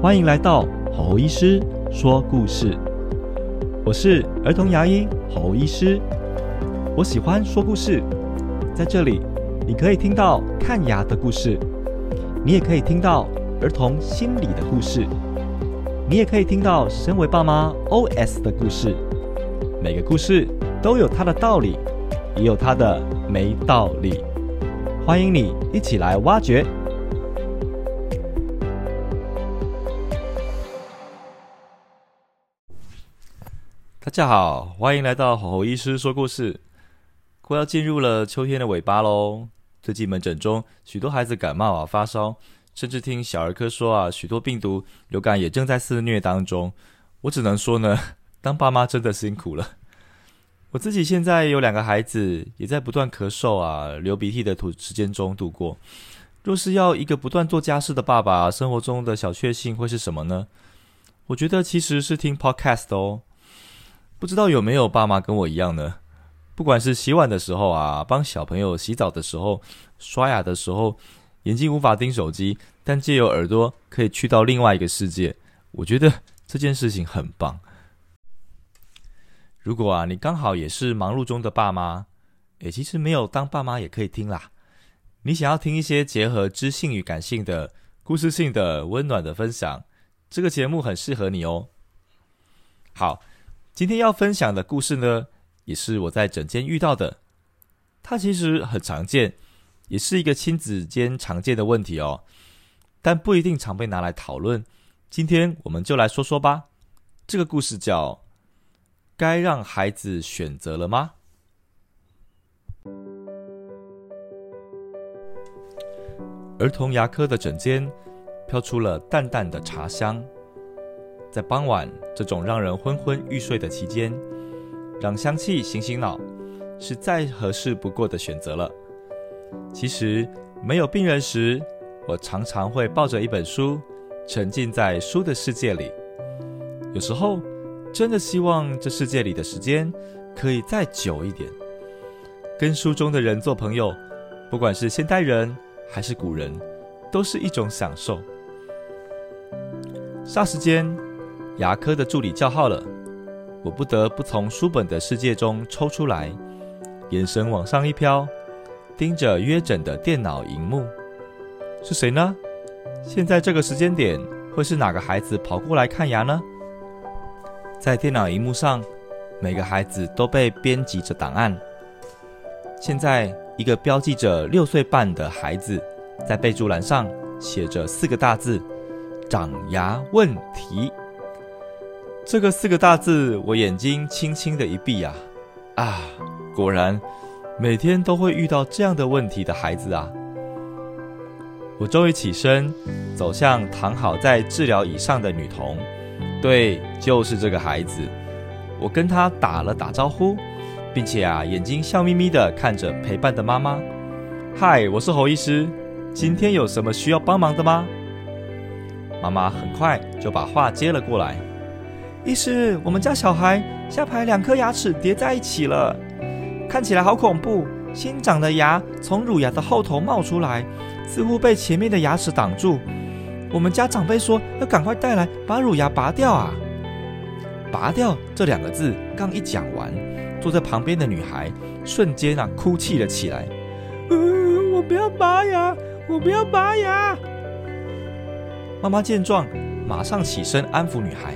欢迎来到侯医师说故事。我是儿童牙医侯医师，我喜欢说故事，在这里你可以听到看牙的故事，你也可以听到儿童心理的故事，你也可以听到身为爸妈 OS 的故事。每个故事都有它的道理，也有它的没道理。欢迎你一起来挖掘。大家好，欢迎来到吼吼医师说故事。快要进入了秋天的尾巴喽，最近门诊中许多孩子感冒啊、发烧，甚至听小儿科说啊，许多病毒流感也正在肆虐当中。我只能说呢，当爸妈真的辛苦了。我自己现在有两个孩子，也在不断咳嗽啊、流鼻涕的土时间中度过。若是要一个不断做家事的爸爸，生活中的小确幸会是什么呢？我觉得其实是听 podcast 哦。不知道有没有爸妈跟我一样呢？不管是洗碗的时候啊，帮小朋友洗澡的时候，刷牙的时候，眼睛无法盯手机，但借由耳朵可以去到另外一个世界。我觉得这件事情很棒。如果啊，你刚好也是忙碌中的爸妈，诶，其实没有当爸妈也可以听啦。你想要听一些结合知性与感性的故事性的温暖的分享，这个节目很适合你哦。好。今天要分享的故事呢，也是我在诊间遇到的。它其实很常见，也是一个亲子间常见的问题哦，但不一定常被拿来讨论。今天我们就来说说吧。这个故事叫《该让孩子选择了吗》。儿童牙科的诊间飘出了淡淡的茶香。在傍晚这种让人昏昏欲睡的期间，让香气醒醒脑，是再合适不过的选择了。其实没有病人时，我常常会抱着一本书，沉浸在书的世界里。有时候真的希望这世界里的时间可以再久一点，跟书中的人做朋友，不管是现代人还是古人，都是一种享受。霎时间。牙科的助理叫号了，我不得不从书本的世界中抽出来，眼神往上一飘，盯着约诊的电脑荧幕。是谁呢？现在这个时间点会是哪个孩子跑过来看牙呢？在电脑荧幕上，每个孩子都被编辑着档案。现在，一个标记着六岁半的孩子，在备注栏上写着四个大字：长牙问题。这个四个大字，我眼睛轻轻的一闭啊，啊，果然，每天都会遇到这样的问题的孩子啊。我终于起身，走向躺好在治疗椅上的女童，对，就是这个孩子。我跟她打了打招呼，并且啊，眼睛笑眯眯的看着陪伴的妈妈。嗨，我是侯医师，今天有什么需要帮忙的吗？妈妈很快就把话接了过来。医师，我们家小孩下排两颗牙齿叠在一起了，看起来好恐怖。新长的牙从乳牙的后头冒出来，似乎被前面的牙齿挡住。我们家长辈说要赶快带来把乳牙拔掉啊！拔掉这两个字刚一讲完，坐在旁边的女孩瞬间啊哭泣了起来。嗯，我不要拔牙，我不要拔牙。妈妈见状，马上起身安抚女孩。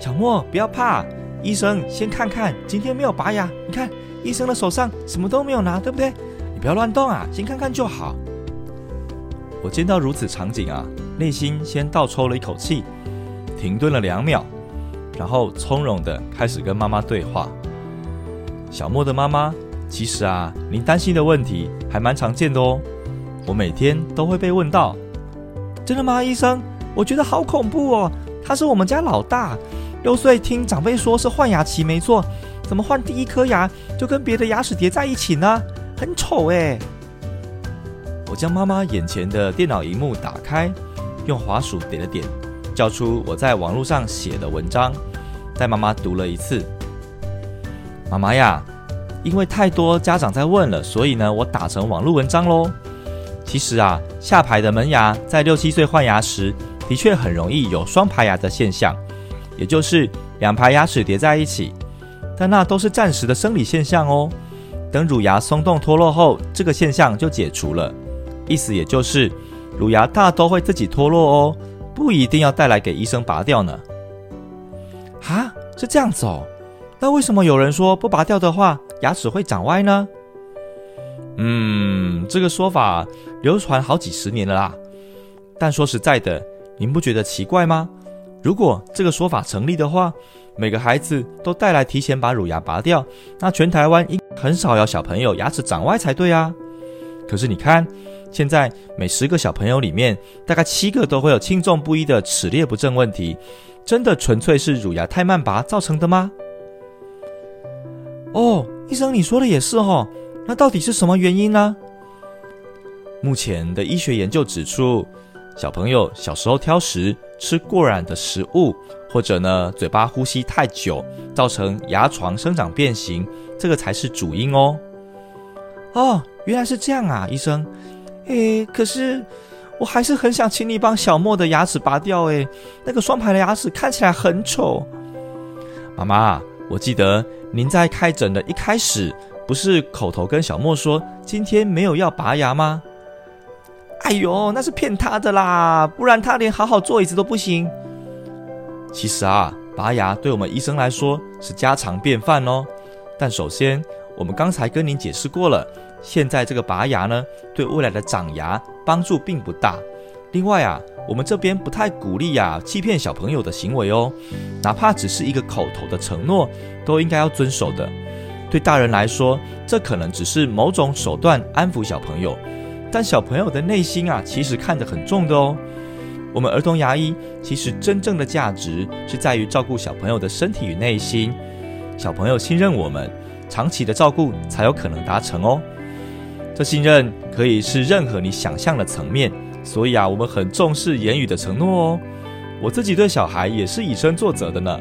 小莫，不要怕，医生先看看，今天没有拔牙。你看，医生的手上什么都没有拿，对不对？你不要乱动啊，先看看就好。我见到如此场景啊，内心先倒抽了一口气，停顿了两秒，然后从容的开始跟妈妈对话。小莫的妈妈，其实啊，您担心的问题还蛮常见的哦。我每天都会被问到，真的吗，医生？我觉得好恐怖哦，他是我们家老大。六岁听长辈说是换牙期没错，怎么换第一颗牙就跟别的牙齿叠在一起呢？很丑哎！我将妈妈眼前的电脑荧幕打开，用滑鼠点了点，叫出我在网络上写的文章，带妈妈读了一次。妈妈呀，因为太多家长在问了，所以呢，我打成网络文章喽。其实啊，下排的门牙在六七岁换牙时。的确很容易有双排牙的现象，也就是两排牙齿叠在一起。但那都是暂时的生理现象哦。等乳牙松动脱落后，这个现象就解除了。意思也就是，乳牙大都会自己脱落哦，不一定要带来给医生拔掉呢。啊，是这样子哦。那为什么有人说不拔掉的话，牙齿会长歪呢？嗯，这个说法流传好几十年了啦。但说实在的，您不觉得奇怪吗？如果这个说法成立的话，每个孩子都带来提前把乳牙拔掉，那全台湾应很少有小朋友牙齿长歪才对啊。可是你看，现在每十个小朋友里面，大概七个都会有轻重不一的齿列不正问题，真的纯粹是乳牙太慢拔造成的吗？哦，医生你说的也是哦，那到底是什么原因呢？目前的医学研究指出。小朋友小时候挑食、吃过软的食物，或者呢嘴巴呼吸太久，造成牙床生长变形，这个才是主因哦。哦，原来是这样啊，医生。诶，可是我还是很想请你帮小莫的牙齿拔掉。诶，那个双排的牙齿看起来很丑。妈妈，我记得您在开诊的一开始，不是口头跟小莫说今天没有要拔牙吗？哎呦，那是骗他的啦，不然他连好好坐椅子都不行。其实啊，拔牙对我们医生来说是家常便饭哦。但首先，我们刚才跟您解释过了，现在这个拔牙呢，对未来的长牙帮助并不大。另外啊，我们这边不太鼓励呀欺骗小朋友的行为哦，哪怕只是一个口头的承诺，都应该要遵守的。对大人来说，这可能只是某种手段安抚小朋友。但小朋友的内心啊，其实看得很重的哦。我们儿童牙医其实真正的价值是在于照顾小朋友的身体与内心。小朋友信任我们，长期的照顾才有可能达成哦。这信任可以是任何你想象的层面，所以啊，我们很重视言语的承诺哦。我自己对小孩也是以身作则的呢。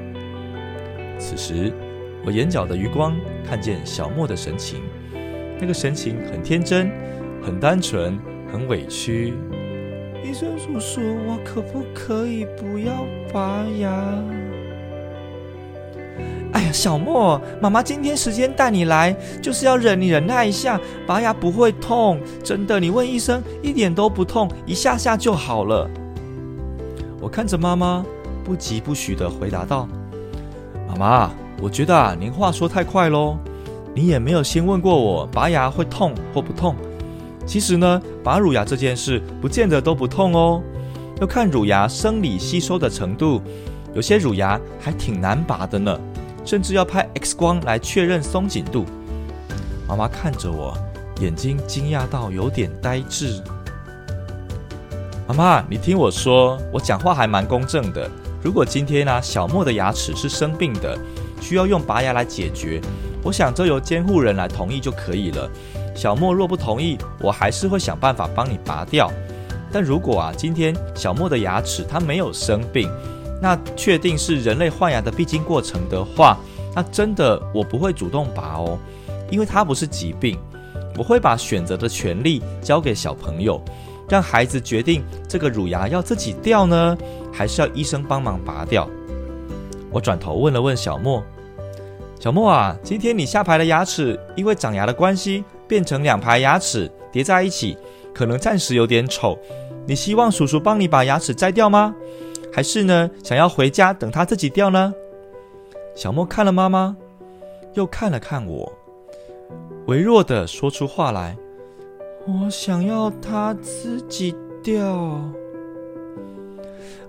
此时，我眼角的余光看见小莫的神情，那个神情很天真。很单纯，很委屈。医生叔叔，我可不可以不要拔牙？哎呀，小莫，妈妈今天时间带你来，就是要忍你忍耐一下，拔牙不会痛，真的。你问医生，一点都不痛，一下下就好了。我看着妈妈，不疾不徐的回答道：“妈妈，我觉得啊，您话说太快喽，你也没有先问过我，拔牙会痛或不痛。”其实呢，拔乳牙这件事不见得都不痛哦，要看乳牙生理吸收的程度，有些乳牙还挺难拔的呢，甚至要拍 X 光来确认松紧度。妈妈看着我，眼睛惊讶到有点呆滞。妈妈，你听我说，我讲话还蛮公正的。如果今天呢，小莫的牙齿是生病的，需要用拔牙来解决，我想这由监护人来同意就可以了。小莫若不同意，我还是会想办法帮你拔掉。但如果啊，今天小莫的牙齿它没有生病，那确定是人类换牙的必经过程的话，那真的我不会主动拔哦，因为它不是疾病。我会把选择的权利交给小朋友，让孩子决定这个乳牙要自己掉呢，还是要医生帮忙拔掉。我转头问了问小莫：“小莫啊，今天你下排的牙齿因为长牙的关系。”变成两排牙齿叠在一起，可能暂时有点丑。你希望叔叔帮你把牙齿摘掉吗？还是呢，想要回家等他自己掉呢？小莫看了妈妈，又看了看我，微弱的说出话来：“我想要它自己掉。”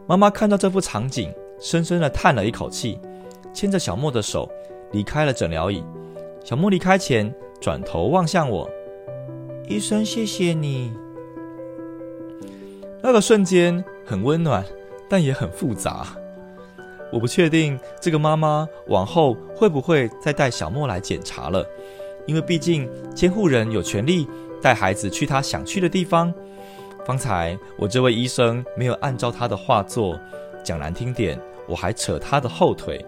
妈妈看到这幅场景，深深的叹了一口气，牵着小莫的手离开了诊疗椅。小莫离开前。转头望向我，医生，谢谢你。那个瞬间很温暖，但也很复杂。我不确定这个妈妈往后会不会再带小莫来检查了，因为毕竟监护人有权利带孩子去他想去的地方。方才我这位医生没有按照他的话做，讲难听点，我还扯他的后腿。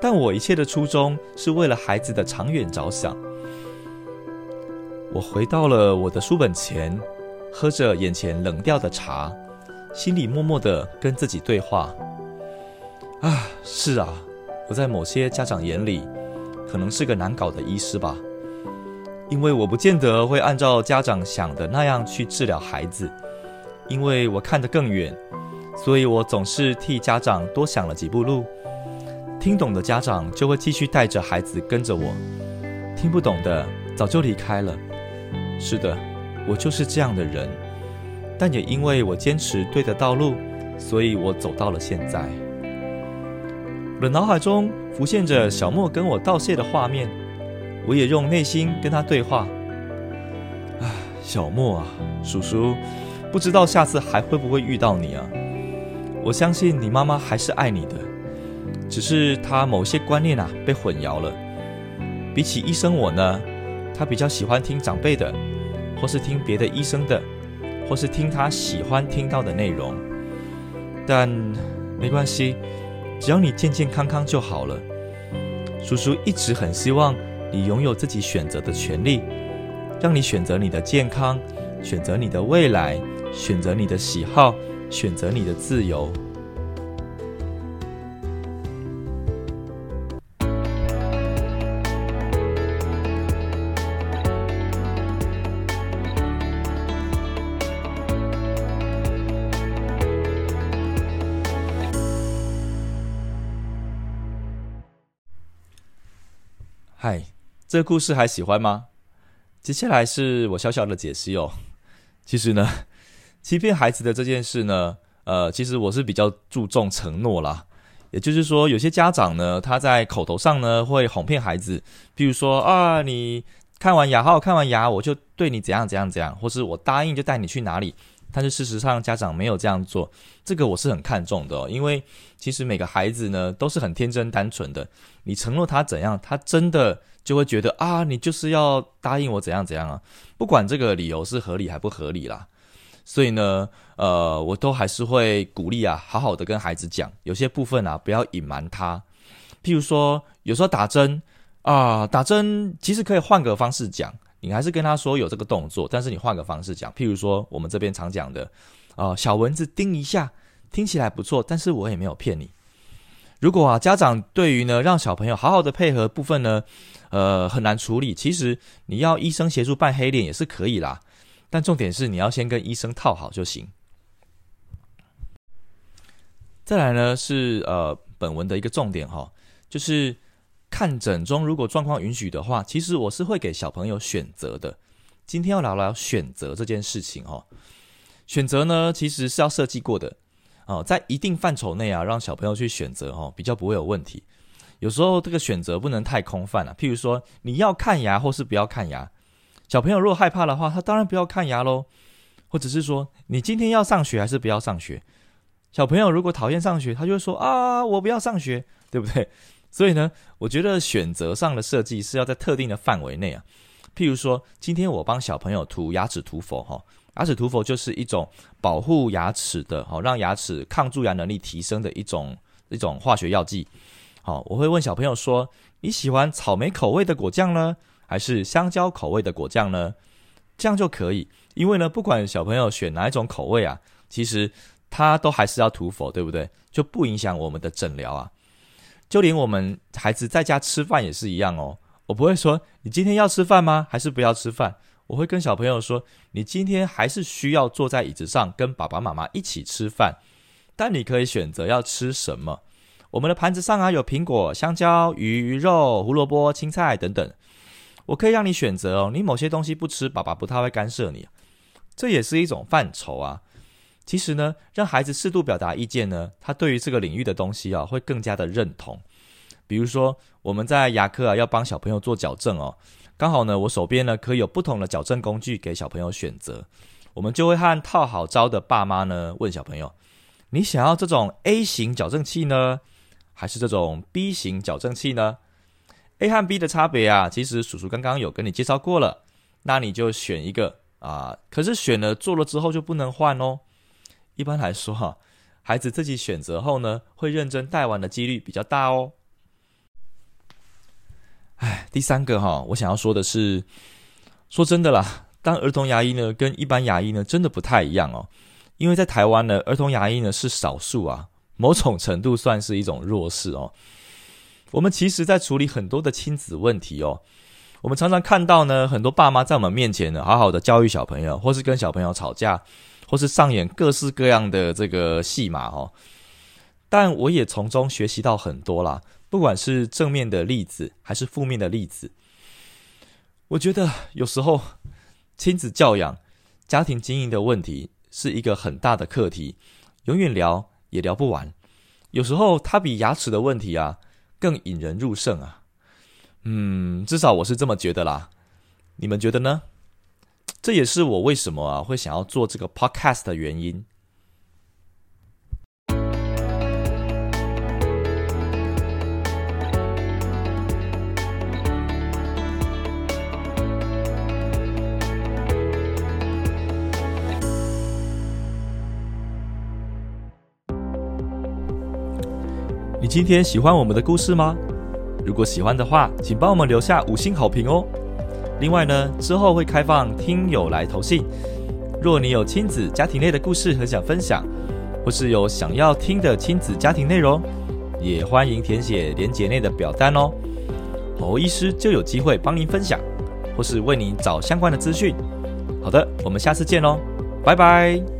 但我一切的初衷是为了孩子的长远着想。我回到了我的书本前，喝着眼前冷掉的茶，心里默默的跟自己对话。啊，是啊，我在某些家长眼里，可能是个难搞的医师吧，因为我不见得会按照家长想的那样去治疗孩子，因为我看得更远，所以我总是替家长多想了几步路。听懂的家长就会继续带着孩子跟着我，听不懂的早就离开了。是的，我就是这样的人。但也因为我坚持对的道路，所以我走到了现在。我的脑海中浮现着小莫跟我道谢的画面，我也用内心跟他对话。啊，小莫啊，叔叔，不知道下次还会不会遇到你啊？我相信你妈妈还是爱你的，只是她某些观念啊被混淆了。比起医生我呢，他比较喜欢听长辈的，或是听别的医生的。或是听他喜欢听到的内容，但没关系，只要你健健康康就好了。叔叔一直很希望你拥有自己选择的权利，让你选择你的健康，选择你的未来，选择你的喜好，选择你的自由。这个故事还喜欢吗？接下来是我小小的解析哦。其实呢，欺骗孩子的这件事呢，呃，其实我是比较注重承诺啦。也就是说，有些家长呢，他在口头上呢会哄骗孩子，比如说啊，你看完牙，好好看完牙，我就对你怎样怎样怎样，或是我答应就带你去哪里。但是事实上，家长没有这样做，这个我是很看重的，因为其实每个孩子呢都是很天真单纯的。你承诺他怎样，他真的就会觉得啊，你就是要答应我怎样怎样啊，不管这个理由是合理还不合理啦。所以呢，呃，我都还是会鼓励啊，好好的跟孩子讲，有些部分啊不要隐瞒他。譬如说，有时候打针啊，打针其实可以换个方式讲。你还是跟他说有这个动作，但是你换个方式讲，譬如说我们这边常讲的，啊，小蚊子叮一下，听起来不错，但是我也没有骗你。如果啊，家长对于呢让小朋友好好的配合部分呢，呃，很难处理，其实你要医生协助扮黑脸也是可以啦，但重点是你要先跟医生套好就行。再来呢是呃本文的一个重点哈，就是。看诊中，如果状况允许的话，其实我是会给小朋友选择的。今天要聊聊选择这件事情哦。选择呢，其实是要设计过的哦，在一定范畴内啊，让小朋友去选择哦，比较不会有问题。有时候这个选择不能太空泛了，譬如说你要看牙或是不要看牙，小朋友如果害怕的话，他当然不要看牙喽。或者是说你今天要上学还是不要上学，小朋友如果讨厌上学，他就会说啊，我不要上学，对不对？所以呢，我觉得选择上的设计是要在特定的范围内啊。譬如说，今天我帮小朋友涂牙齿涂氟哈，牙齿涂氟就是一种保护牙齿的，好让牙齿抗蛀牙能力提升的一种一种化学药剂。好，我会问小朋友说：你喜欢草莓口味的果酱呢，还是香蕉口味的果酱呢？这样就可以，因为呢，不管小朋友选哪一种口味啊，其实他都还是要涂氟，对不对？就不影响我们的诊疗啊。就连我们孩子在家吃饭也是一样哦。我不会说你今天要吃饭吗？还是不要吃饭？我会跟小朋友说，你今天还是需要坐在椅子上跟爸爸妈妈一起吃饭，但你可以选择要吃什么。我们的盘子上啊有苹果、香蕉、鱼鱼肉、胡萝卜、青菜等等，我可以让你选择哦。你某些东西不吃，爸爸不太会干涉你，这也是一种范畴啊。其实呢，让孩子适度表达意见呢，他对于这个领域的东西啊，会更加的认同。比如说，我们在牙科啊，要帮小朋友做矫正哦，刚好呢，我手边呢可以有不同的矫正工具给小朋友选择。我们就会和套好招的爸妈呢，问小朋友：你想要这种 A 型矫正器呢，还是这种 B 型矫正器呢？A 和 B 的差别啊，其实叔叔刚刚有跟你介绍过了，那你就选一个啊。可是选了做了之后就不能换哦。一般来说，哈，孩子自己选择后呢，会认真戴完的几率比较大哦。哎，第三个哈，我想要说的是，说真的啦，当儿童牙医呢，跟一般牙医呢，真的不太一样哦。因为在台湾呢，儿童牙医呢是少数啊，某种程度算是一种弱势哦。我们其实，在处理很多的亲子问题哦，我们常常看到呢，很多爸妈在我们面前呢，好好的教育小朋友，或是跟小朋友吵架，或是上演各式各样的这个戏码哦。但我也从中学习到很多啦，不管是正面的例子，还是负面的例子。我觉得有时候亲子教养、家庭经营的问题是一个很大的课题，永远聊也聊不完。有时候它比牙齿的问题啊更引人入胜啊。嗯，至少我是这么觉得啦。你们觉得呢？这也是我为什么啊会想要做这个 podcast 的原因。你今天喜欢我们的故事吗？如果喜欢的话，请帮我们留下五星好评哦。另外呢，之后会开放听友来投信。若你有亲子家庭类的故事很想分享，或是有想要听的亲子家庭内容，也欢迎填写连结内的表单哦。侯医师就有机会帮您分享，或是为您找相关的资讯。好的，我们下次见喽，拜拜。